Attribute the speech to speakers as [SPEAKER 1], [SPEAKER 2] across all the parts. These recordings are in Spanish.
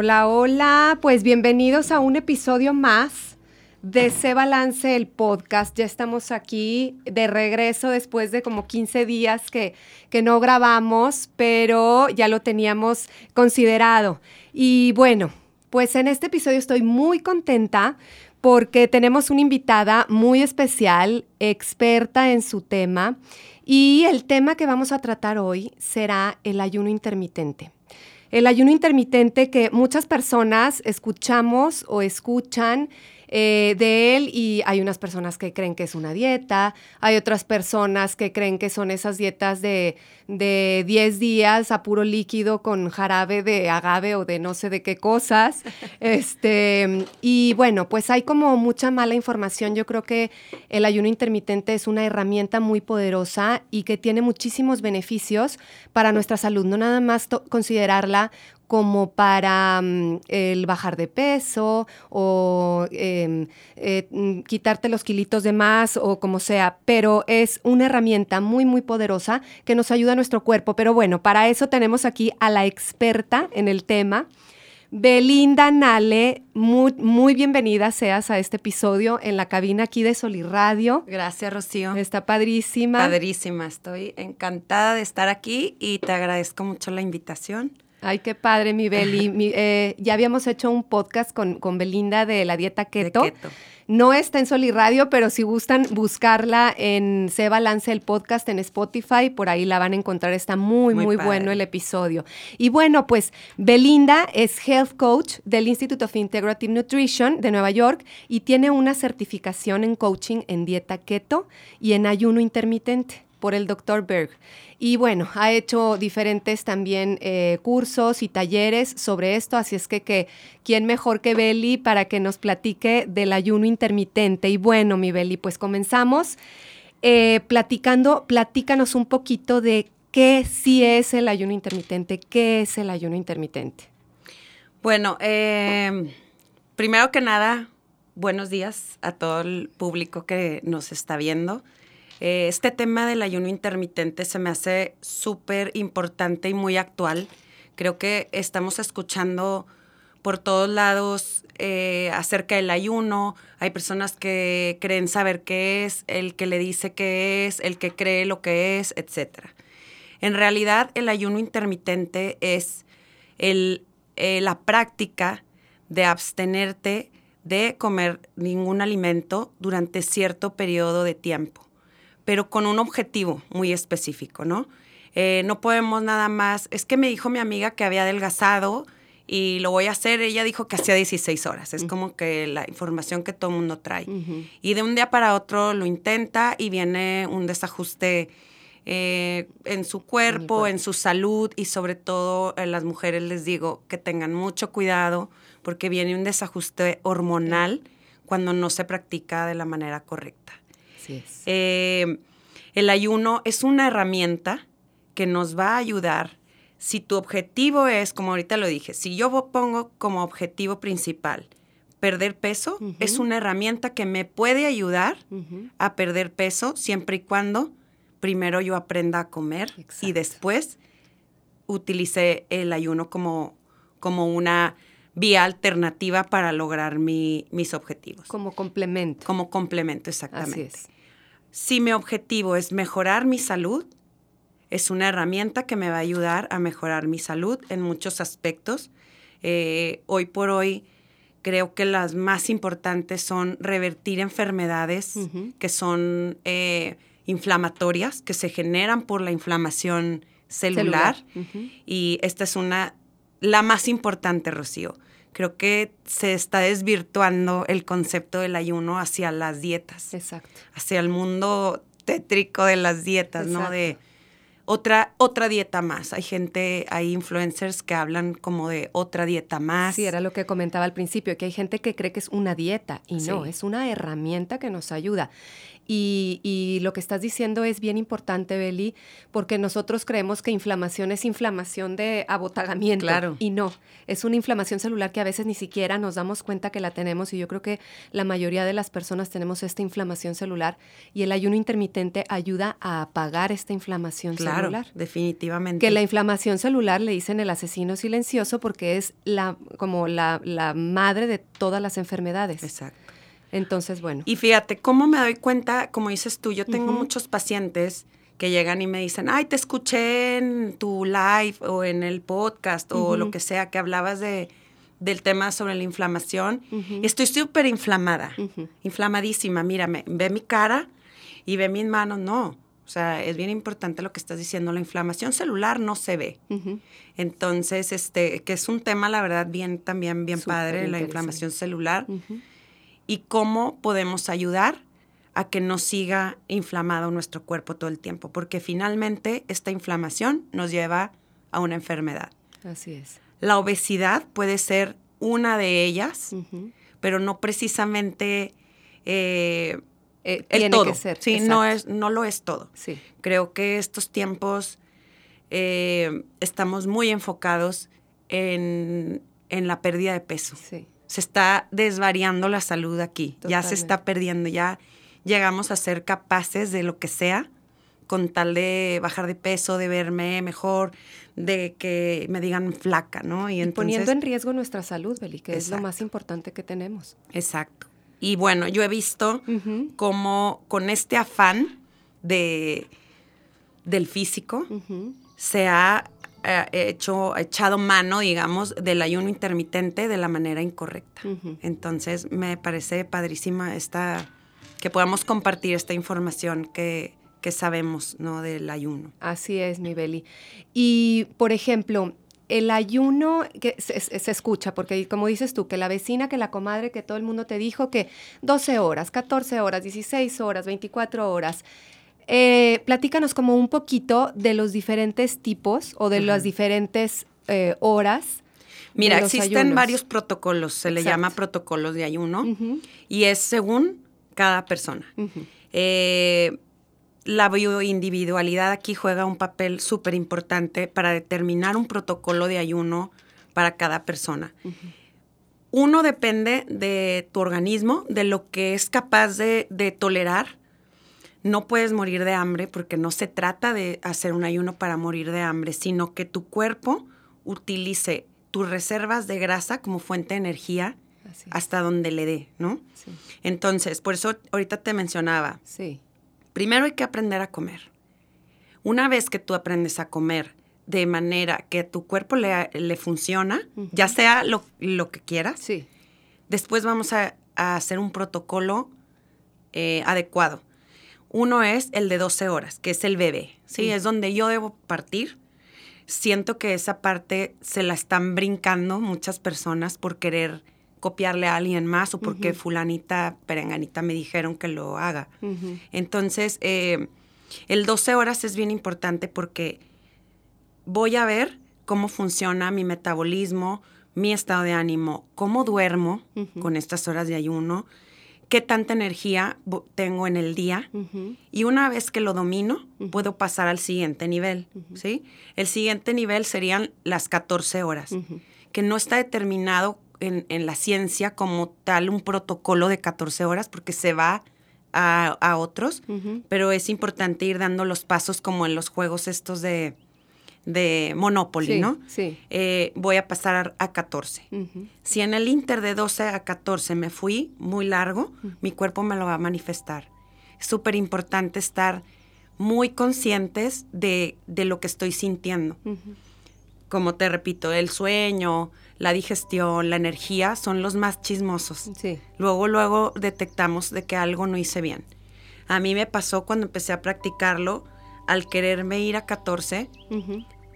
[SPEAKER 1] Hola, hola, pues bienvenidos a un episodio más de Se Balance el podcast. Ya estamos aquí de regreso después de como 15 días que, que no grabamos, pero ya lo teníamos considerado. Y bueno, pues en este episodio estoy muy contenta porque tenemos una invitada muy especial, experta en su tema, y el tema que vamos a tratar hoy será el ayuno intermitente. El ayuno intermitente que muchas personas escuchamos o escuchan eh, de él y hay unas personas que creen que es una dieta, hay otras personas que creen que son esas dietas de, de 10 días a puro líquido con jarabe de agave o de no sé de qué cosas. este, y bueno, pues hay como mucha mala información. Yo creo que el ayuno intermitente es una herramienta muy poderosa y que tiene muchísimos beneficios para nuestra salud, no nada más considerarla como para um, el bajar de peso o eh, eh, quitarte los kilitos de más o como sea, pero es una herramienta muy, muy poderosa que nos ayuda a nuestro cuerpo. Pero bueno, para eso tenemos aquí a la experta en el tema. Belinda Nale, muy, muy bienvenida seas a este episodio en la cabina aquí de Soliradio.
[SPEAKER 2] Gracias, Rocío.
[SPEAKER 1] Está padrísima.
[SPEAKER 2] Padrísima, estoy encantada de estar aquí y te agradezco mucho la invitación.
[SPEAKER 1] Ay, qué padre, mi Beli. Mi, eh, ya habíamos hecho un podcast con, con, Belinda de la dieta keto.
[SPEAKER 2] De keto.
[SPEAKER 1] No está en Soliradio, pero si gustan buscarla en Se Balance el podcast en Spotify, por ahí la van a encontrar. Está muy, muy, muy bueno el episodio. Y bueno, pues Belinda es Health Coach del Institute of Integrative Nutrition de Nueva York y tiene una certificación en coaching en dieta keto y en ayuno intermitente por el Dr. Berg. Y bueno, ha hecho diferentes también eh, cursos y talleres sobre esto, así es que, que quién mejor que Beli para que nos platique del ayuno intermitente. Y bueno, mi Beli, pues comenzamos eh, platicando, platícanos un poquito de qué sí es el ayuno intermitente, qué es el ayuno intermitente.
[SPEAKER 2] Bueno, eh, primero que nada, buenos días a todo el público que nos está viendo. Eh, este tema del ayuno intermitente se me hace súper importante y muy actual. Creo que estamos escuchando por todos lados eh, acerca del ayuno. Hay personas que creen saber qué es, el que le dice qué es, el que cree lo que es, etc. En realidad, el ayuno intermitente es eh, la práctica de abstenerte de comer ningún alimento durante cierto periodo de tiempo pero con un objetivo muy específico, ¿no? Eh, no podemos nada más, es que me dijo mi amiga que había adelgazado y lo voy a hacer, ella dijo que hacía 16 horas, es como que la información que todo el mundo trae. Uh -huh. Y de un día para otro lo intenta y viene un desajuste eh, en su cuerpo, en su salud y sobre todo a las mujeres les digo que tengan mucho cuidado porque viene un desajuste hormonal cuando no se practica de la manera correcta.
[SPEAKER 1] Es.
[SPEAKER 2] Eh, el ayuno es una herramienta que nos va a ayudar si tu objetivo es, como ahorita lo dije, si yo pongo como objetivo principal perder peso, uh -huh. es una herramienta que me puede ayudar uh -huh. a perder peso siempre y cuando primero yo aprenda a comer Exacto. y después utilice el ayuno como, como una vía alternativa para lograr mi, mis objetivos.
[SPEAKER 1] Como complemento.
[SPEAKER 2] Como complemento, exactamente.
[SPEAKER 1] Así es.
[SPEAKER 2] Si mi objetivo es mejorar mi salud, es una herramienta que me va a ayudar a mejorar mi salud en muchos aspectos. Eh, hoy por hoy creo que las más importantes son revertir enfermedades uh -huh. que son eh, inflamatorias, que se generan por la inflamación celular. celular. Uh -huh. Y esta es una, la más importante, Rocío creo que se está desvirtuando el concepto del ayuno hacia las dietas.
[SPEAKER 1] Exacto.
[SPEAKER 2] Hacia el mundo tétrico de las dietas, Exacto. ¿no? De otra, otra dieta más. Hay gente, hay influencers que hablan como de otra dieta más.
[SPEAKER 1] Sí, era lo que comentaba al principio, que hay gente que cree que es una dieta y no, es una herramienta que nos ayuda. Y, lo que estás diciendo es bien importante, Beli, porque nosotros creemos que inflamación es inflamación de abotagamiento.
[SPEAKER 2] Claro.
[SPEAKER 1] Y no, es una inflamación celular que a veces ni siquiera nos damos cuenta que la tenemos. Y yo creo que la mayoría de las personas tenemos esta inflamación celular y el ayuno intermitente ayuda a apagar esta inflamación celular.
[SPEAKER 2] Definitivamente.
[SPEAKER 1] Que la inflamación celular le dicen el asesino silencioso porque es la, como la, la madre de todas las enfermedades.
[SPEAKER 2] Exacto.
[SPEAKER 1] Entonces, bueno.
[SPEAKER 2] Y fíjate, ¿cómo me doy cuenta? Como dices tú, yo tengo muchos pacientes que llegan y me dicen, ay, te escuché en tu live o en el podcast o lo que sea, que hablabas de, del tema sobre la inflamación. Estoy súper inflamada, inflamadísima. Mírame, ve mi cara y ve mis manos. No, o sea, es bien importante lo que estás diciendo. La inflamación celular no se ve. Entonces, este, que es un tema, la verdad, bien, también bien padre, la inflamación celular y cómo podemos ayudar a que no siga inflamado nuestro cuerpo todo el tiempo, porque finalmente esta inflamación nos lleva a una enfermedad.
[SPEAKER 1] Así es.
[SPEAKER 2] La obesidad puede ser una de ellas, pero no precisamente eh,
[SPEAKER 1] eh, el todo. Que ser.
[SPEAKER 2] Sí, no, es, no lo es todo. Sí. Creo que estos tiempos eh, estamos muy enfocados en, en la pérdida de peso. Sí se está desvariando la salud aquí, ya se está perdiendo, ya llegamos a ser capaces de lo que sea con tal de bajar de peso, de verme mejor, de que me digan flaca, ¿no?
[SPEAKER 1] Y, poniendo en riesgo nuestra salud, Beli, que es lo más importante que tenemos.
[SPEAKER 2] Exacto. Y bueno, yo he visto cómo con este afán de, del físico se ha eh, hecho, echado mano, digamos, del ayuno intermitente de la manera incorrecta. Entonces, me parece padrísima esta, que podamos compartir esta información que, que sabemos, ¿no? Del ayuno.
[SPEAKER 1] Así es, mi Beli. Y, por ejemplo, el ayuno que se, se, escucha, porque como dices tú, que la vecina, que la comadre, que todo el mundo te dijo que 12 horas, 14 horas, 16 horas, 24 horas. Eh, platícanos como un poquito de los diferentes tipos o de las diferentes eh, horas.
[SPEAKER 2] Mira, existen varios protocolos, se le llama protocolos de ayuno y es según cada persona. Eh, la bioindividualidad aquí juega un papel súper importante para determinar un protocolo de ayuno para cada persona. Uno depende de tu organismo, de lo que es capaz de tolerar no puedes morir de hambre porque no se trata de hacer un ayuno para morir de hambre, sino que tu cuerpo utilice tus reservas de grasa como fuente de energía hasta donde le dé, ¿no? Entonces, por eso ahorita te mencionaba.
[SPEAKER 1] Sí.
[SPEAKER 2] Primero hay que aprender a comer. Una vez que tú aprendes a comer de manera que tu cuerpo le, le funciona, ya sea lo, que quieras,
[SPEAKER 1] sí.
[SPEAKER 2] después vamos a, hacer un protocolo eh, adecuado. Uno es el de 12 horas, que es el bebé, ¿sí? Es donde yo debo partir. Siento que esa parte se la están brincando muchas personas por querer copiarle a alguien más o porque fulanita, perenganita me dijeron que lo haga. Entonces, eh, el 12 horas es bien importante porque voy a ver cómo funciona mi metabolismo, mi estado de ánimo, cómo duermo con estas horas de ayuno, qué tanta energía tengo en el día y una vez que lo domino, puedo pasar al siguiente nivel, ¿sí? El siguiente nivel serían las 14 horas, que no está determinado en, la ciencia como tal un protocolo de 14 horas porque se va a, a otros, pero es importante ir dando los pasos como en los juegos estos de de Monopoly, ¿no?
[SPEAKER 1] Sí.
[SPEAKER 2] Eh, voy a pasar a 14. Si en el Inter de 12 a 14 me fui muy largo, mi cuerpo me lo va a manifestar. Es súper importante estar muy conscientes de, lo que estoy sintiendo. Como te repito, el sueño, la digestión, la energía son los más chismosos.
[SPEAKER 1] Sí.
[SPEAKER 2] Luego, luego detectamos de que algo no hice bien. A mí me pasó cuando empecé a practicarlo, al quererme ir a 14,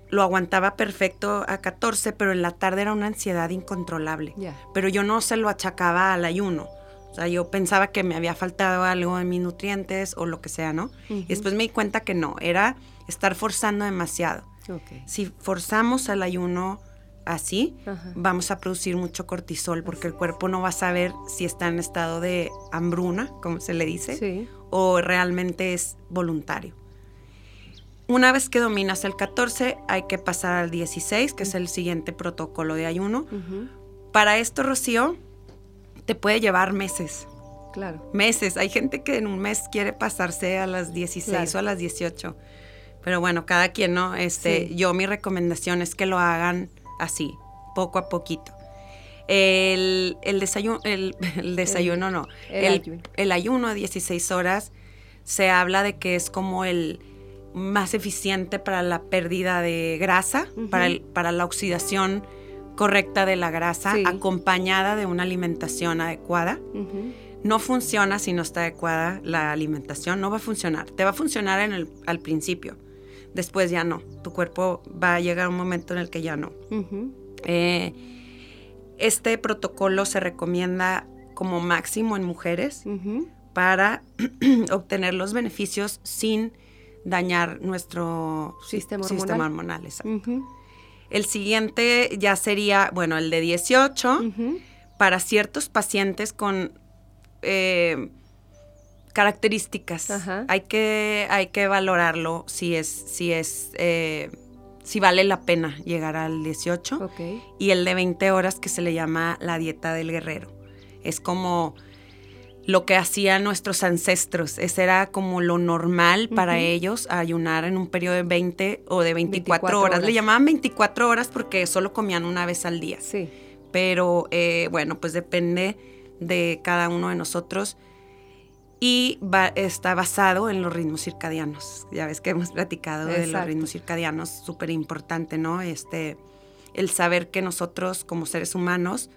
[SPEAKER 2] lo aguantaba perfecto a 14, pero en la tarde era una ansiedad incontrolable. Pero yo no se lo achacaba al ayuno. O sea, yo pensaba que me había faltado algo en mis nutrientes o lo que sea, ¿no? Y después me di cuenta que no, era estar forzando demasiado.
[SPEAKER 1] Ok.
[SPEAKER 2] Si forzamos al ayuno así,
[SPEAKER 1] Ajá.
[SPEAKER 2] vamos a producir mucho cortisol porque el cuerpo no va a saber si está en estado de hambruna, como se le dice,
[SPEAKER 1] Sí.
[SPEAKER 2] o realmente es voluntario. Una vez que dominas el 14, hay que pasar al 16, que es el siguiente protocolo de ayuno. Para esto, Rocío, te puede llevar meses.
[SPEAKER 1] Claro.
[SPEAKER 2] Meses. Hay gente que en un mes quiere pasarse a las 16
[SPEAKER 1] Claro.
[SPEAKER 2] o a las 18. Pero bueno, cada quien, ¿no? Este,
[SPEAKER 1] Sí.
[SPEAKER 2] Yo mi recomendación es que lo hagan así, poco a poquito. El, el desayuno, el, el desayuno no,
[SPEAKER 1] el
[SPEAKER 2] el,
[SPEAKER 1] ayuno.
[SPEAKER 2] a 16 horas se habla de que es como el más eficiente para la pérdida de grasa, para, el- para la oxidación correcta de la grasa,
[SPEAKER 1] Sí.
[SPEAKER 2] acompañada de una alimentación adecuada. No funciona si no está adecuada la alimentación, no va a funcionar. Te va a funcionar en el, al principio, después ya no. Tu cuerpo va a llegar a un momento en el que ya no. Eh, este protocolo se recomienda como máximo en mujeres para obtener los beneficios sin dañar nuestro si-
[SPEAKER 1] Sistema hormonal.
[SPEAKER 2] sistema hormonal. exacto. El siguiente ya sería, bueno, el de 18
[SPEAKER 1] Ujú.
[SPEAKER 2] para ciertos pacientes con eh, características.
[SPEAKER 1] Ajá.
[SPEAKER 2] Hay que, hay que valorarlo si es, si es, eh, si vale la pena llegar al 18.
[SPEAKER 1] Ok.
[SPEAKER 2] Y el de 20 horas que se le llama la dieta del guerrero. Es como lo que hacían nuestros ancestros. Ese era como lo normal para ellos, ayunar en un periodo de 20 o de 24,
[SPEAKER 1] 24
[SPEAKER 2] horas.
[SPEAKER 1] horas.
[SPEAKER 2] Le llamaban 24 horas porque solo comían una vez al día
[SPEAKER 1] Sí.
[SPEAKER 2] pero eh, bueno, pues depende de cada uno de nosotros y va- está basado en los ritmos circadianos. Ya ves que hemos platicado de los ritmos circadianos, súper importante, ¿no? Este, el saber que nosotros como seres humanos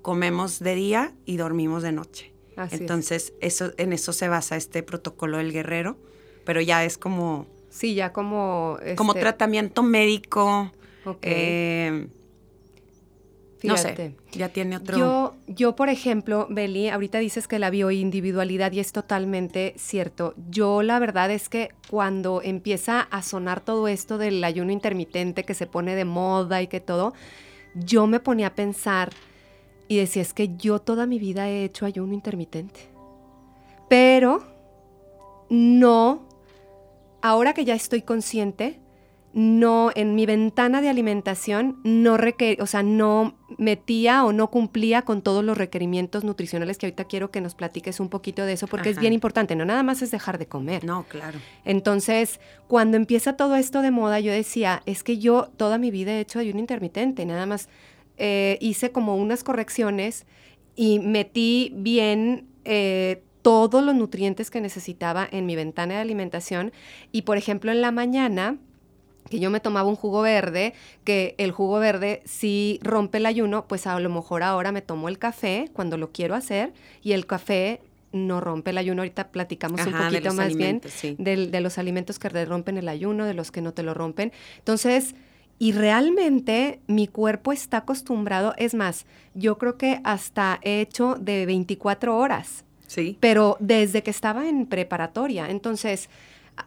[SPEAKER 2] comemos de día y dormimos de noche.
[SPEAKER 1] Así es.
[SPEAKER 2] Entonces, eso, en eso se basa este protocolo del guerrero, pero ya es como,
[SPEAKER 1] Sí, ya como...
[SPEAKER 2] como
[SPEAKER 1] este,
[SPEAKER 2] tratamiento médico.
[SPEAKER 1] ok.
[SPEAKER 2] eh, no
[SPEAKER 1] Fíjate.
[SPEAKER 2] sé, ya tiene otro...
[SPEAKER 1] Yo, yo, por ejemplo, Beli, ahorita dices que la bioindividualidad y es totalmente cierto. Yo la verdad es que cuando empieza a sonar todo esto del ayuno intermitente que se pone de moda y que todo, yo me ponía a pensar y decía, es que yo toda mi vida he hecho ayuno intermitente. Pero no, ahora que ya estoy consciente, no, en mi ventana de alimentación no requer, o sea, no metía o no cumplía con todos los requerimientos nutricionales que ahorita quiero que nos platiques un poquito de eso, porque es bien importante, no nada más es dejar de comer.
[SPEAKER 2] No, claro.
[SPEAKER 1] Entonces, cuando empieza todo esto de moda, yo decía, es que yo toda mi vida he hecho ayuno intermitente, nada más eh, hice como unas correcciones y metí bien eh, todos los nutrientes que necesitaba en mi ventana de alimentación. Y, por ejemplo, en la mañana, que yo me tomaba un jugo verde, que el jugo verde si rompe el ayuno, pues a lo mejor ahora me tomo el café cuando lo quiero hacer y el café no rompe el ayuno. Ahorita platicamos un
[SPEAKER 2] Ajá,
[SPEAKER 1] poquito más bien
[SPEAKER 2] sí.
[SPEAKER 1] de los alimentos que te rompen el ayuno, de los que no te lo rompen. Entonces, y realmente mi cuerpo está acostumbrado, es más, yo creo que hasta he hecho de 24 horas,
[SPEAKER 2] Sí.
[SPEAKER 1] pero desde que estaba en preparatoria. Entonces,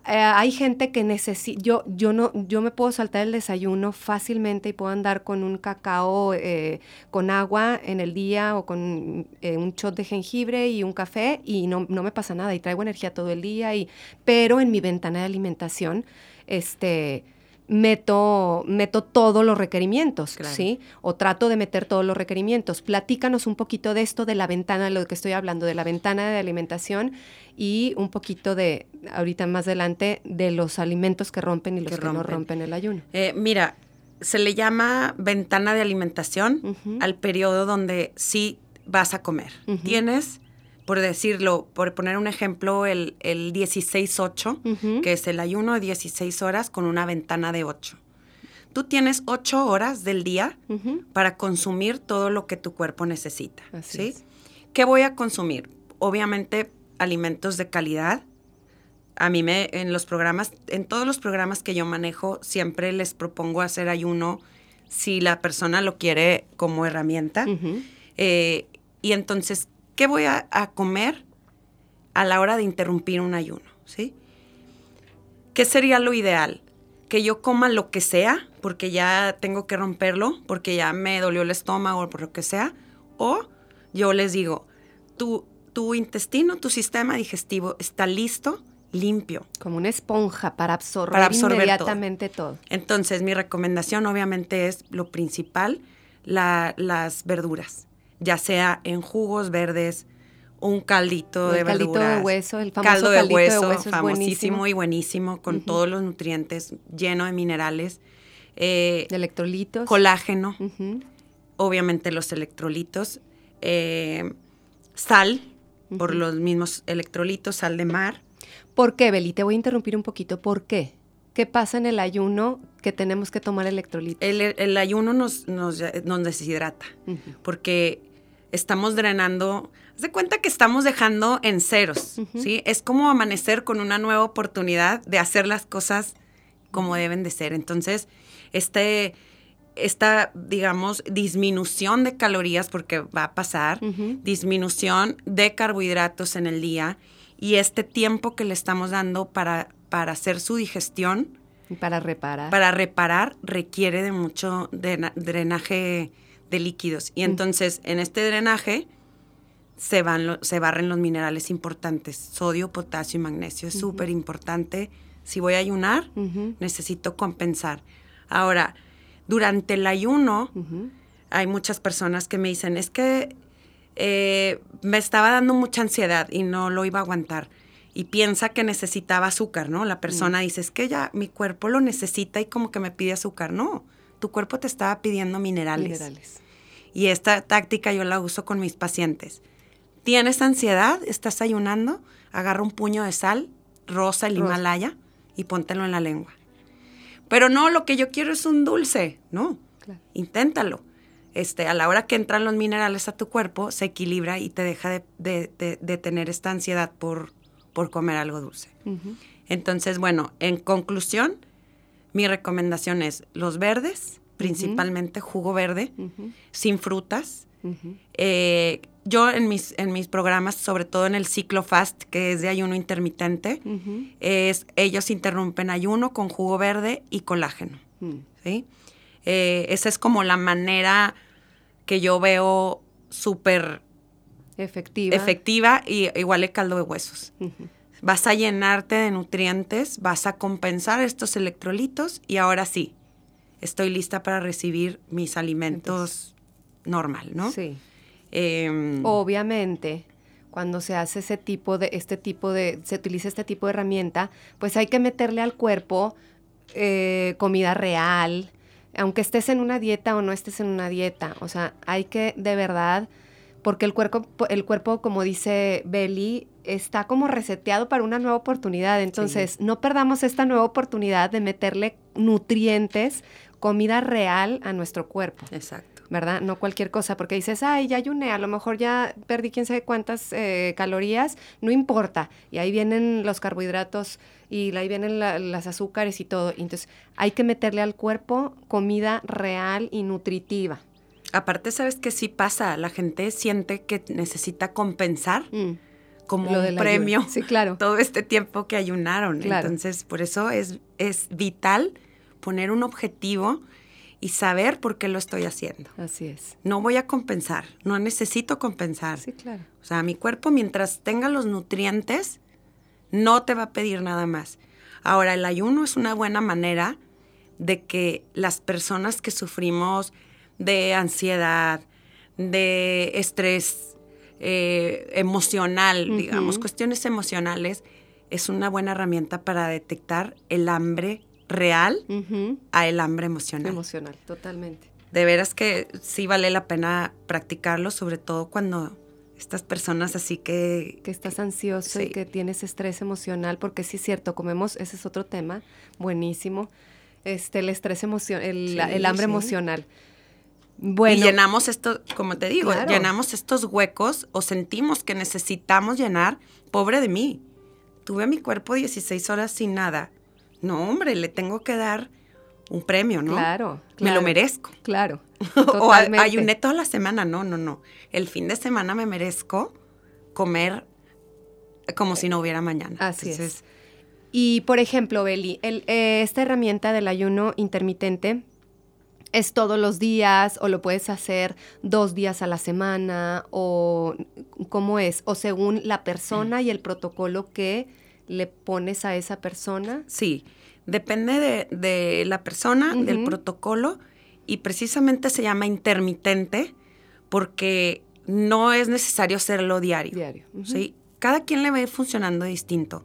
[SPEAKER 1] eh, hay gente que necesita, yo, yo no, yo me puedo saltar el desayuno fácilmente y puedo andar con un cacao eh, con agua en el día o con eh, un shot de jengibre y un café y no, no me pasa nada y traigo energía todo el día y, pero en mi ventana de alimentación, este meto, meto todos los requerimientos,
[SPEAKER 2] Claro.
[SPEAKER 1] ¿sí? O trato de meter todos los requerimientos. Platícanos un poquito de esto, de la ventana, de lo que estoy hablando, de la ventana de alimentación y un poquito de, ahorita más adelante, de los alimentos que rompen y los
[SPEAKER 2] Que
[SPEAKER 1] que, no
[SPEAKER 2] rompen.
[SPEAKER 1] el ayuno.
[SPEAKER 2] Eh, mira, se le llama ventana de alimentación al periodo donde sí vas a comer. Tienes, por decirlo, por poner un ejemplo, el, el 16-8,
[SPEAKER 1] Ujú.
[SPEAKER 2] que es el ayuno de 16 horas con una ventana de 8. Tú tienes 8 horas del día para consumir todo lo que tu cuerpo necesita.
[SPEAKER 1] Así
[SPEAKER 2] ¿sí?
[SPEAKER 1] es.
[SPEAKER 2] ¿Qué voy a consumir? Obviamente alimentos de calidad. A mí me, en los programas, en todos los programas que yo manejo, siempre les propongo hacer ayuno si la persona lo quiere como herramienta. Eh, y entonces, ¿qué voy a, a comer a la hora de interrumpir un ayuno? ¿Sí? ¿qué sería lo ideal? Que yo coma lo que sea, porque ya tengo que romperlo, porque ya me dolió el estómago, por lo que sea, o yo les digo, tu, tu intestino, tu sistema digestivo está listo, limpio.
[SPEAKER 1] Como una esponja para absorber,
[SPEAKER 2] Para absorber
[SPEAKER 1] inmediatamente todo.
[SPEAKER 2] Entonces, mi recomendación obviamente es lo principal, la- las verduras, ya sea en jugos verdes, un caldito
[SPEAKER 1] El
[SPEAKER 2] de
[SPEAKER 1] caldito de
[SPEAKER 2] verduras.
[SPEAKER 1] hueso, el famoso
[SPEAKER 2] caldo de
[SPEAKER 1] caldito de
[SPEAKER 2] hueso,
[SPEAKER 1] hueso es
[SPEAKER 2] famosísimo
[SPEAKER 1] buenísimo.
[SPEAKER 2] y buenísimo, con todos los nutrientes, lleno de minerales, eh,
[SPEAKER 1] De electrolitos.
[SPEAKER 2] colágeno, obviamente los electrolitos, eh, sal, por los mismos electrolitos, sal de mar.
[SPEAKER 1] ¿Por qué, Beli? Te voy a interrumpir un poquito. ¿Por qué? ¿Qué pasa en el ayuno que tenemos que tomar electrolitos?
[SPEAKER 2] El, el ayuno nos, nos, nos deshidrata. Porque estamos drenando, haz de cuenta que estamos dejando en ceros. ¿sí? Es como amanecer con una nueva oportunidad de hacer las cosas como deben de ser. Entonces, este, esta, digamos, disminución de calorías, porque va a pasar, disminución de carbohidratos en el día y este tiempo que le estamos dando para, para hacer su digestión,
[SPEAKER 1] Y Para reparar.
[SPEAKER 2] para reparar requiere de mucho drena- drenaje de líquidos. Y
[SPEAKER 1] Mm.
[SPEAKER 2] entonces, en este drenaje se, van lo- se barren los minerales importantes, sodio, potasio y magnesio. Es súper importante. Si voy a ayunar, necesito compensar. Ahora, durante el ayuno, hay muchas personas que me dicen, es que eh, me estaba dando mucha ansiedad y no lo iba a aguantar. Y piensa que necesitaba azúcar, ¿no? La persona dice, es que ya mi cuerpo lo necesita y como que me pide azúcar. No, tu cuerpo te estaba pidiendo minerales.
[SPEAKER 1] Minerales.
[SPEAKER 2] Y esta táctica yo la uso con mis pacientes. ¿Tienes ansiedad? ¿Estás ayunando? Agarra un puño de sal, rosa, el
[SPEAKER 1] Rosa.
[SPEAKER 2] Himalaya, y póntelo en la lengua. Pero no, lo que yo quiero es un dulce. No,
[SPEAKER 1] Claro.
[SPEAKER 2] inténtalo. Este, a la hora que entran los minerales a tu cuerpo, se equilibra y te deja de, de- de- de tener esta ansiedad por, por comer algo dulce. Entonces, bueno, en conclusión, mi recomendación es los verdes, principalmente jugo verde, sin frutas. Eh, yo en mis, en mis programas, sobre todo en el ciclo fast, que es de ayuno intermitente, es, ellos interrumpen ayuno con jugo verde y colágeno.
[SPEAKER 1] Mm.
[SPEAKER 2] ¿sí? Eh, esa es como la manera que yo veo súper
[SPEAKER 1] Efectiva.
[SPEAKER 2] efectiva y igual el caldo de huesos. Vas a llenarte de nutrientes, vas a compensar estos electrolitos y ahora sí, estoy lista para recibir mis alimentos normal, ¿no?
[SPEAKER 1] Sí.
[SPEAKER 2] Em,
[SPEAKER 1] Obviamente, cuando se hace ese tipo de, este tipo de, se utiliza este tipo de herramienta, pues hay que meterle al cuerpo eh, comida real, aunque estés en una dieta o no estés en una dieta. O sea, hay que de verdad, porque el cuerpo, el cuerpo, como dice Beli, está como reseteado para una nueva oportunidad. Entonces, no perdamos esta nueva oportunidad de meterle nutrientes, comida real a nuestro cuerpo.
[SPEAKER 2] Exacto.
[SPEAKER 1] ¿verdad? No cualquier cosa, porque dices, ay, ya ayuné, a lo mejor ya perdí quién sabe cuántas eh, calorías, no importa. Y ahí vienen los carbohidratos y ahí vienen la- las azúcares y todo. Y Entonces, hay que meterle al cuerpo comida real y nutritiva.
[SPEAKER 2] Aparte, ¿sabes que sí pasa? La gente siente que necesita compensar
[SPEAKER 1] Mm,
[SPEAKER 2] como
[SPEAKER 1] lo
[SPEAKER 2] un premio.
[SPEAKER 1] Sí, claro.
[SPEAKER 2] todo este tiempo que ayunaron.
[SPEAKER 1] Claro.
[SPEAKER 2] Entonces, por eso es, es vital poner un objetivo y saber por qué lo estoy haciendo.
[SPEAKER 1] Así es.
[SPEAKER 2] No voy a compensar, no necesito compensar.
[SPEAKER 1] Sí, claro.
[SPEAKER 2] O sea, mi cuerpo mientras tenga los nutrientes, no te va a pedir nada más. Ahora, el ayuno es una buena manera de que las personas que sufrimos de ansiedad, de estrés eh, emocional, digamos, cuestiones emocionales, es una buena herramienta para detectar el hambre real
[SPEAKER 1] Ujú.
[SPEAKER 2] a el hambre emocional.
[SPEAKER 1] Emocional, totalmente.
[SPEAKER 2] De veras que sí vale la pena practicarlo, sobre todo cuando estas personas así que...
[SPEAKER 1] Que estás ansioso y que tienes estrés emocional, porque sí es cierto, comemos, ese es otro tema buenísimo, este, el estrés emocional, el,
[SPEAKER 2] Sí,
[SPEAKER 1] el hambre
[SPEAKER 2] sí.
[SPEAKER 1] emocional.
[SPEAKER 2] y
[SPEAKER 1] Bueno,
[SPEAKER 2] llenamos esto, como te digo,
[SPEAKER 1] Claro.
[SPEAKER 2] llenamos estos huecos o sentimos que necesitamos llenar. Pobre de mí. Tuve mi cuerpo 16 horas sin nada. No, hombre, le tengo que dar un premio, ¿no?
[SPEAKER 1] claro,
[SPEAKER 2] Me lo merezco.
[SPEAKER 1] Claro.
[SPEAKER 2] o ayuné toda la semana. No, no, no. El fin de semana me merezco comer como si no hubiera mañana.
[SPEAKER 1] Así
[SPEAKER 2] Entonces,
[SPEAKER 1] es. Y por ejemplo, Beli, el, eh, esta herramienta del ayuno intermitente es todos los días o lo puedes hacer dos días a la semana o cómo es, o según la persona y el protocolo que le pones a esa persona.
[SPEAKER 2] Sí, depende de, la persona, del protocolo y precisamente se llama intermitente porque no es necesario hacerlo diario.
[SPEAKER 1] Diario.
[SPEAKER 2] ¿sí? Cada quien le va funcionando distinto.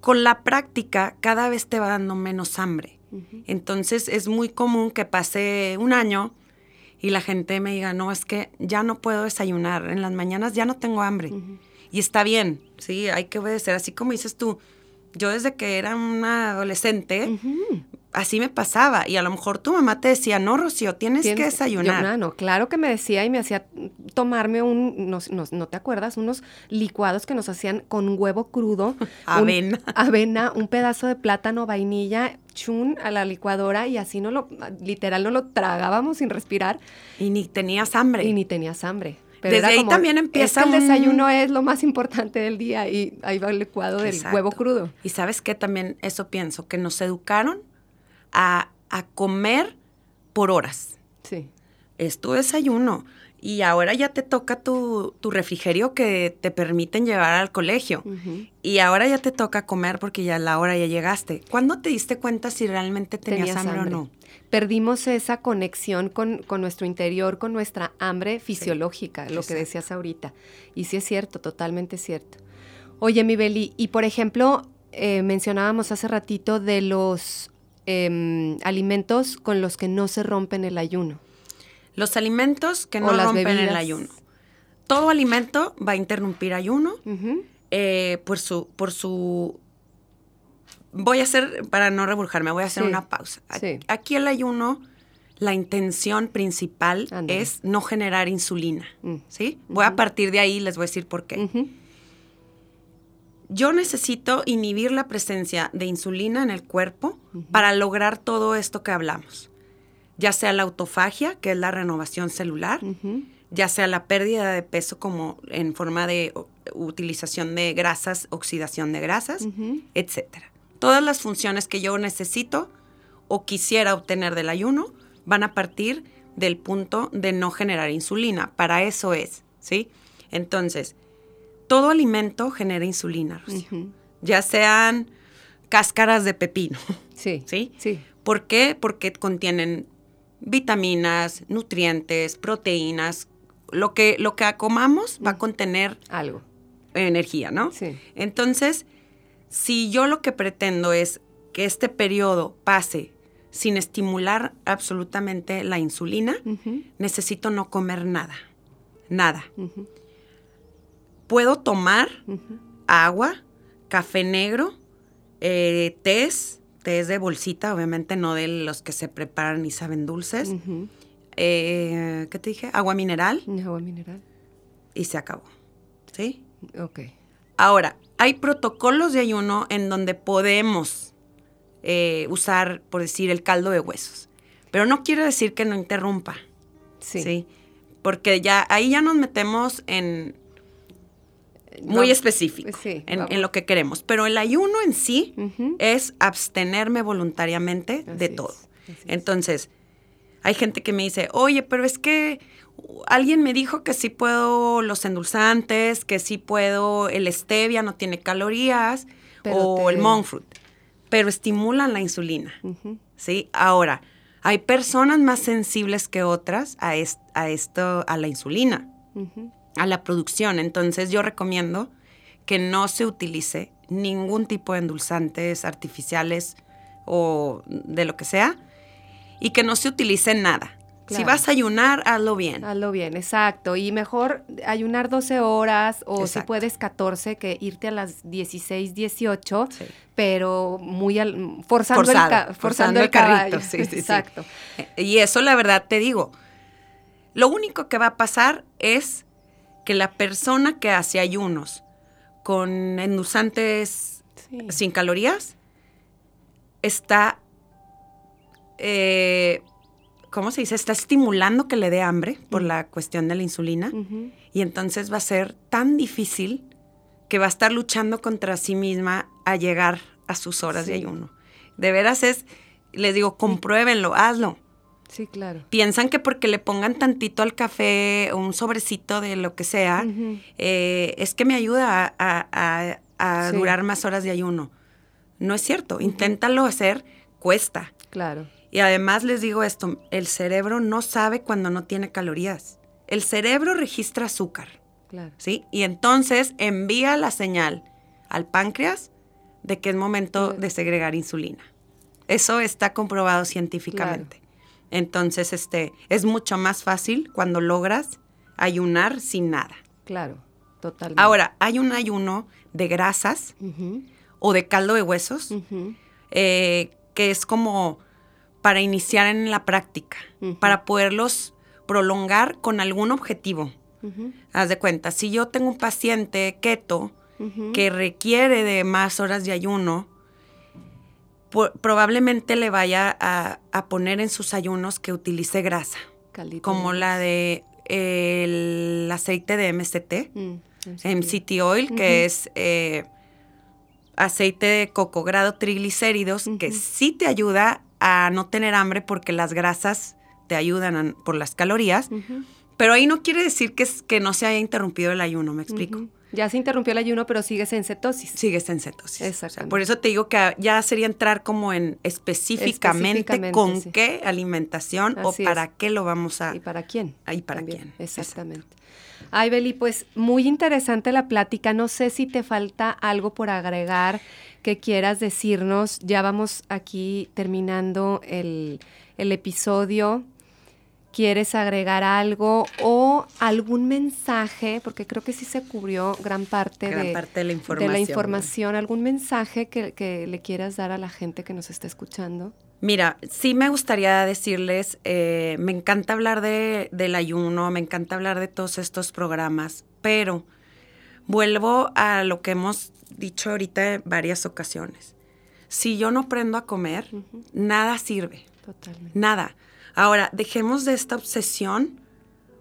[SPEAKER 2] Con la práctica, cada vez te va dando menos hambre. Entonces, es muy común que pase un año y la gente me diga, no, es que ya no puedo desayunar. En las mañanas ya no tengo hambre. Y está bien, sí, hay que obedecer. Así como dices tú, yo desde que era una adolescente, así me pasaba. Y a lo mejor tu mamá te decía, no, Rocío, tienes, que desayunar.
[SPEAKER 1] no, claro que me decía y me hacía tomarme un, no, no, te acuerdas, unos licuados que nos hacían con huevo crudo.
[SPEAKER 2] avena.
[SPEAKER 1] avena, un pedazo de plátano, vainilla, chun a la licuadora y así no lo, literal no lo tragábamos sin respirar.
[SPEAKER 2] Y ni tenías hambre.
[SPEAKER 1] Y ni tenías hambre.
[SPEAKER 2] Pero Desde ahí también empieza.
[SPEAKER 1] el desayuno es lo más importante del día y ahí va el licuado del huevo crudo.
[SPEAKER 2] Y sabes qué también eso pienso, que nos educaron a, comer por horas.
[SPEAKER 1] Sí.
[SPEAKER 2] Es tu desayuno. Y ahora ya te toca tu, refrigerio que te permiten llevar al colegio. Y ahora ya te toca comer porque ya la hora ya llegaste. ¿Cuándo te diste cuenta si realmente tenías, hambre, o no?
[SPEAKER 1] Perdimos esa conexión con, nuestro interior, con nuestra hambre fisiológica, lo que decías ahorita. Y sí es cierto, totalmente cierto. Oye, mi Beli, y por ejemplo, eh, mencionábamos hace ratito de los Em, alimentos con los que no se rompen el ayuno.
[SPEAKER 2] Los alimentos que no rompen el ayuno. Todo alimento va a interrumpir ayuno eh, por su, por su voy a hacer, para no reburjarme, voy a hacer una pausa. Aquí el ayuno, la intención principal es no generar insulina, mm. ¿sí? Voy a partir de ahí, les voy a decir por qué yo necesito inhibir la presencia de insulina en el cuerpo para lograr todo esto que hablamos. Ya sea la autofagia, que es la renovación celular, ya sea la pérdida de peso como en forma de utilización de grasas, oxidación de grasas, etcétera. Todas las funciones que yo necesito o quisiera obtener del ayuno van a partir del punto de no generar insulina. Para eso es, ¿sí? Entonces, todo alimento genera insulina, Ya sean cáscaras de pepino.
[SPEAKER 1] Sí.
[SPEAKER 2] ¿Sí? Sí. ¿Por qué? Porque contienen vitaminas, nutrientes, proteínas. Lo que, lo que comamos va a contener
[SPEAKER 1] algo.
[SPEAKER 2] Energía, ¿no?
[SPEAKER 1] Sí.
[SPEAKER 2] Entonces, si yo lo que pretendo es que este periodo pase sin estimular absolutamente la insulina, necesito no comer nada. Nada puedo tomar agua, café negro, eh, tés, tés de bolsita, obviamente no de los que se preparan y saben dulces. Eh, ¿Qué te dije? Agua mineral.
[SPEAKER 1] Agua mineral.
[SPEAKER 2] Y se acabó. ¿Sí?
[SPEAKER 1] Ok.
[SPEAKER 2] Ahora, hay protocolos de ayuno en donde podemos eh, usar, por decir, el caldo de huesos. Pero no quiere decir que no interrumpa.
[SPEAKER 1] Sí.
[SPEAKER 2] ¿sí? Porque ya ahí ya nos metemos en, muy específico en, lo que queremos. Pero el ayuno en sí es abstenerme voluntariamente de todo. Entonces, hay gente que me dice, oye, pero es que alguien me dijo que sí puedo los endulzantes, que sí puedo el stevia, no tiene calorías, o el monk fruit, pero estimulan la insulina. ¿sí? Ahora, hay personas más sensibles que otras a, a esto, a la insulina a la producción. Entonces yo recomiendo que no se utilice ningún tipo de endulzantes artificiales o de lo que sea y que no se utilice nada. Si vas a ayunar, hazlo bien.
[SPEAKER 1] Hazlo bien, exacto. Y mejor ayunar 12 horas o si puedes 14 que irte a las 16, 18, pero muy forzando, el, forzando, el, caballo. exacto.
[SPEAKER 2] Y eso la verdad te digo, lo único que va a pasar es que la persona que hace ayunos con endulzantes sin calorías está, eh, ¿cómo se dice? Está estimulando que le dé hambre por la cuestión de la insulina y entonces va a ser tan difícil que va a estar luchando contra sí misma a llegar a sus horas de ayuno. De veras es, les digo, compruébenlo, hazlo.
[SPEAKER 1] Sí, claro.
[SPEAKER 2] Piensan que porque le pongan tantito al café o un sobrecito de lo que sea, eh, es que me ayuda a, durar más horas de ayuno. No es cierto. Inténtalo hacer, cuesta.
[SPEAKER 1] Claro.
[SPEAKER 2] Y además les digo esto, el cerebro no sabe cuando no tiene calorías. El cerebro registra azúcar.
[SPEAKER 1] Claro.
[SPEAKER 2] ¿Sí? Y entonces envía la señal al páncreas de que es momento de segregar insulina. Eso está comprobado científicamente. Entonces, este, es mucho más fácil cuando logras ayunar sin nada.
[SPEAKER 1] Claro, totalmente.
[SPEAKER 2] Ahora, hay un ayuno de grasas o de caldo de huesos eh, que es como para iniciar en la práctica, para poderlos prolongar con algún objetivo. Haz de cuenta, si yo tengo un paciente keto que requiere de más horas de ayuno, probablemente le vaya a, poner en sus ayunos que utilice grasa, como la de el aceite de MCT, mm, MCT. oil, que es eh, aceite de coco grado triglicéridos, que sí te ayuda a no tener hambre porque las grasas te ayudan por las calorías, pero ahí no quiere decir que, que no se haya interrumpido el ayuno, me explico.
[SPEAKER 1] Ya se interrumpió el ayuno, pero sigues en cetosis.
[SPEAKER 2] Sigues en cetosis. Exacto. por eso te digo que ya sería entrar como en específicamente, con qué alimentación o para qué lo vamos a...
[SPEAKER 1] ¿Y para quién?
[SPEAKER 2] ¿Y para quién?
[SPEAKER 1] Exactamente. Ay, Beli, pues muy interesante la plática. No sé si te falta algo por agregar que quieras decirnos. Ya vamos aquí terminando el, el episodio quieres agregar algo o algún mensaje, porque creo que sí se cubrió gran parte,
[SPEAKER 2] de,
[SPEAKER 1] parte
[SPEAKER 2] la información,
[SPEAKER 1] la información, algún mensaje que, le quieras dar a la gente que nos está escuchando.
[SPEAKER 2] Mira, sí me gustaría decirles, eh, me encanta hablar de, del ayuno, me encanta hablar de todos estos programas, pero vuelvo a lo que hemos dicho ahorita en varias ocasiones. Si yo no aprendo a comer, nada sirve.
[SPEAKER 1] Totalmente.
[SPEAKER 2] Nada. Ahora, dejemos de esta obsesión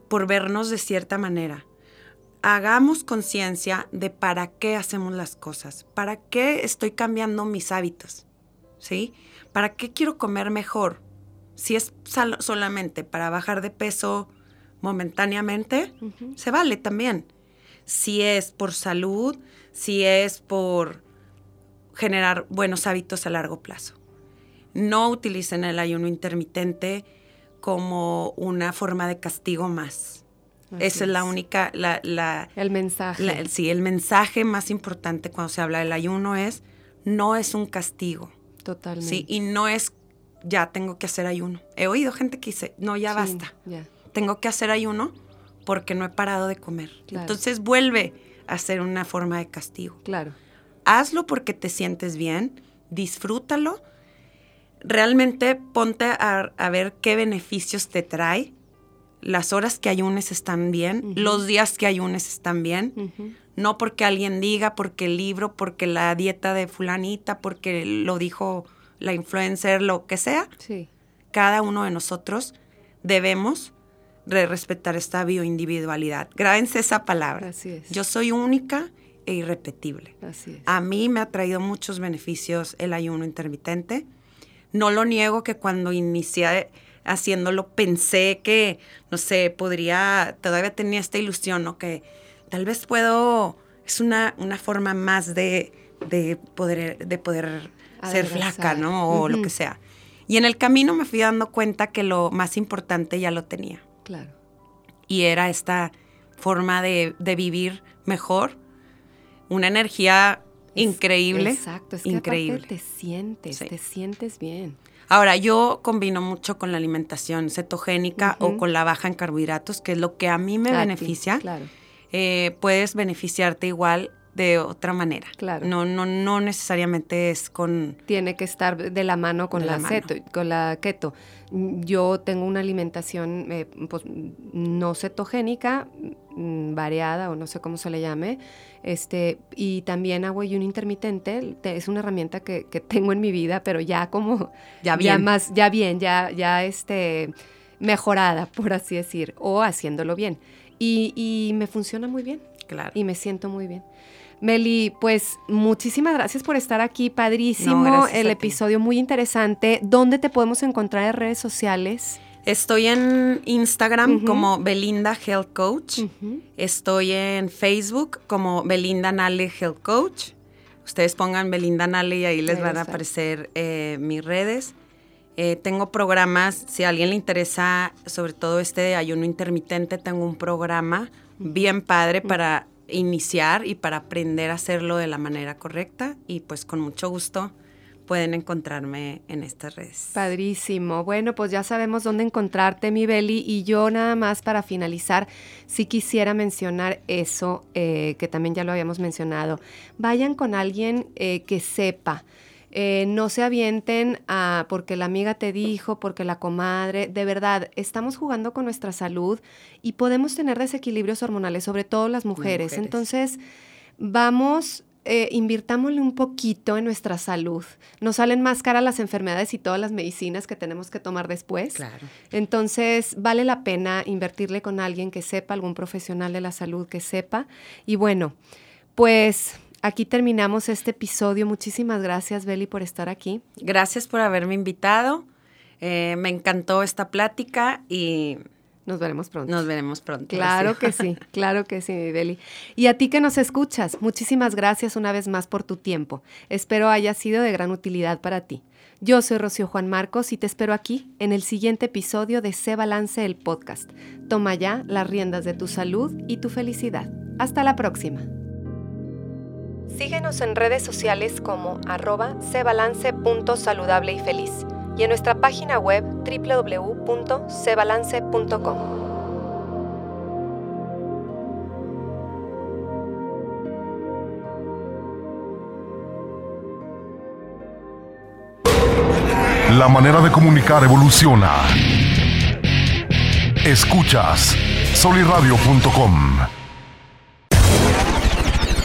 [SPEAKER 2] por vernos de cierta manera. Hagamos conciencia de para qué hacemos las cosas, para qué estoy cambiando mis hábitos, ¿sí? ¿Para qué quiero comer mejor? Si es solamente para bajar de peso momentáneamente, se vale también. Si es por salud, si es por generar buenos hábitos a largo plazo. No utilicen el ayuno intermitente como una forma de castigo más. Esa es. la única, la,
[SPEAKER 1] el mensaje.
[SPEAKER 2] sí, el mensaje más importante cuando se habla del ayuno es, no es un castigo.
[SPEAKER 1] Totalmente.
[SPEAKER 2] Sí, y no es, ya tengo que hacer ayuno. He oído gente que dice, no, ya basta. Tengo que hacer ayuno porque no he parado de comer. Entonces vuelve a ser una forma de castigo.
[SPEAKER 1] Claro.
[SPEAKER 2] Hazlo porque te sientes bien, disfrútalo realmente ponte a, ver qué beneficios te trae. Las horas que ayunes están bien, los días que ayunes están bien. No porque alguien diga, porque el libro, porque la dieta de fulanita, porque lo dijo la influencer, lo que sea.
[SPEAKER 1] Sí.
[SPEAKER 2] Cada uno de nosotros debemos respetar esta bioindividualidad. Grábense esa palabra.
[SPEAKER 1] Así es.
[SPEAKER 2] Yo soy única e irrepetible.
[SPEAKER 1] Así es.
[SPEAKER 2] A mí me ha traído muchos beneficios el ayuno intermitente no lo niego que cuando inicié haciéndolo pensé que, no sé, podría, todavía tenía esta ilusión, ¿no? Que tal vez puedo, es una, una forma más de, poder, de poder ser flaca, ¿no? O lo que sea. Y en el camino me fui dando cuenta que lo más importante ya lo tenía.
[SPEAKER 1] Claro.
[SPEAKER 2] Y era esta forma de, de vivir mejor, una energía increíble.
[SPEAKER 1] Exacto, es que
[SPEAKER 2] increíble.
[SPEAKER 1] te sientes, te sientes bien.
[SPEAKER 2] Ahora, yo combino mucho con la alimentación cetogénica o con la baja en carbohidratos, que es lo que a mí me beneficia.
[SPEAKER 1] claro.
[SPEAKER 2] Eh, puedes beneficiarte igual de otra manera.
[SPEAKER 1] Claro.
[SPEAKER 2] No, no, no necesariamente es con.
[SPEAKER 1] Tiene que estar de la mano con la, con la keto. Yo tengo una alimentación eh, pues, no cetogénica, mm, variada o no sé cómo se le llame, este, y también hago ayuno intermitente, es una herramienta que, tengo en mi vida, pero ya como
[SPEAKER 2] ya bien,
[SPEAKER 1] ya más, ya bien, ya, ya este, mejorada, por así decir, o haciéndolo bien. Y, y me funciona muy bien.
[SPEAKER 2] Claro.
[SPEAKER 1] Y me siento muy bien. Meli, pues muchísimas gracias por estar aquí, padrísimo, el episodio muy interesante. ¿Dónde te podemos encontrar en redes sociales?
[SPEAKER 2] Estoy en Instagram como Belinda Health Coach. Estoy en Facebook como Belinda Nale Health Coach. Ustedes pongan Belinda Nale y ahí les van a aparecer eh, mis redes. Eh, tengo programas, si a alguien le interesa, sobre todo este de ayuno intermitente, tengo un programa bien padre para iniciar y para aprender a hacerlo de la manera correcta y pues con mucho gusto pueden encontrarme en estas redes.
[SPEAKER 1] Padrísimo. Bueno, pues ya sabemos dónde encontrarte, mi Beli. Y yo nada más para finalizar, sí quisiera mencionar eso, eh, que también ya lo habíamos mencionado. Vayan con alguien eh, que sepa. Eh, no se avienten a porque la amiga te dijo, porque la comadre. De verdad, estamos jugando con nuestra salud y podemos tener desequilibrios hormonales, sobre todo las mujeres. Entonces, vamos eh, invirtámosle un poquito en nuestra salud. Nos salen más caras las enfermedades y todas las medicinas que tenemos que tomar después.
[SPEAKER 2] Claro.
[SPEAKER 1] Entonces, vale la pena invertirle con alguien que sepa, algún profesional de la salud que sepa. Y bueno, pues aquí terminamos este episodio. Muchísimas gracias, Beli, por estar aquí.
[SPEAKER 2] Gracias por haberme invitado. Eh, me encantó esta plática y
[SPEAKER 1] nos veremos pronto.
[SPEAKER 2] Nos veremos pronto.
[SPEAKER 1] Claro que sí, claro que sí, Beli. Y a ti que nos escuchas, muchísimas gracias una vez más por tu tiempo. Espero haya sido de gran utilidad para ti. Yo soy Rocío Juan Marcos y te espero aquí en el siguiente episodio de Se Balance el Podcast. Toma ya las riendas de tu salud y tu felicidad. Hasta la próxima. Síguenos en redes sociales como arroba cebalance.saludable y feliz y en nuestra página web www.cebalance.com.
[SPEAKER 3] La manera de comunicar evoluciona. Escuchas soliradio.com.